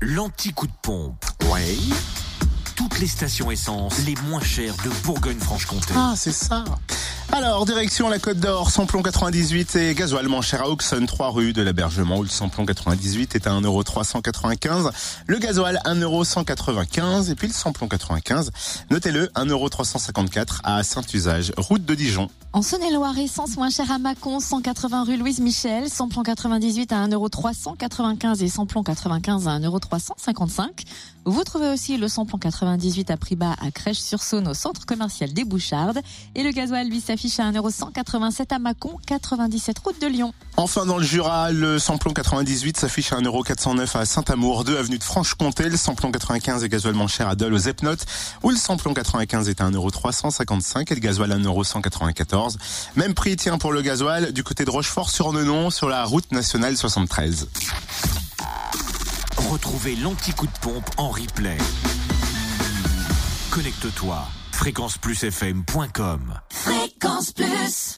l'anti-coup de pompe. Ouais. Toutes les stations essence les moins chères de Bourgogne-Franche-Comté. Ah, c'est ça. Alors, direction la Côte d'Or, samplon 98 et gasoil moins cher à Auxonne, 3 rue de l'Abergement, où le samplon 98 est à 1,395€. Le gasoil, 1,195€ et puis le samplon 95, notez-le, 1,354€ à Saint-Usage, route de Dijon. En Saône-et-Loire, essence moins chère à Mâcon, 180 rue Louise Michel, samplon 98 à 1,395€ et samplon 95 à 1,355€. Vous trouvez aussi le samplon 98 à prix bas à Crèche-sur-Saône au centre commercial des Bouchardes et le gasoil lui s'affiche à 1,187€ à Mâcon, 97 route de Lyon. Enfin, dans le Jura, le samplon 98 s'affiche à 1,409€ à Saint-Amour, 2 avenue de Franche-Comté. Le samplon 95 est gasoil moins cher à Dole aux Epnotes, où le samplon 95 est à 1,355€ et le gasoil à 1,194€. Même prix, tiens, pour le gasoil du côté de Rochefort-sur-Nenon sur la route nationale 73. Retrouvez l'anti-coup de pompe en replay. Connecte-toi. fréquenceplusfm.com Fréquence Plus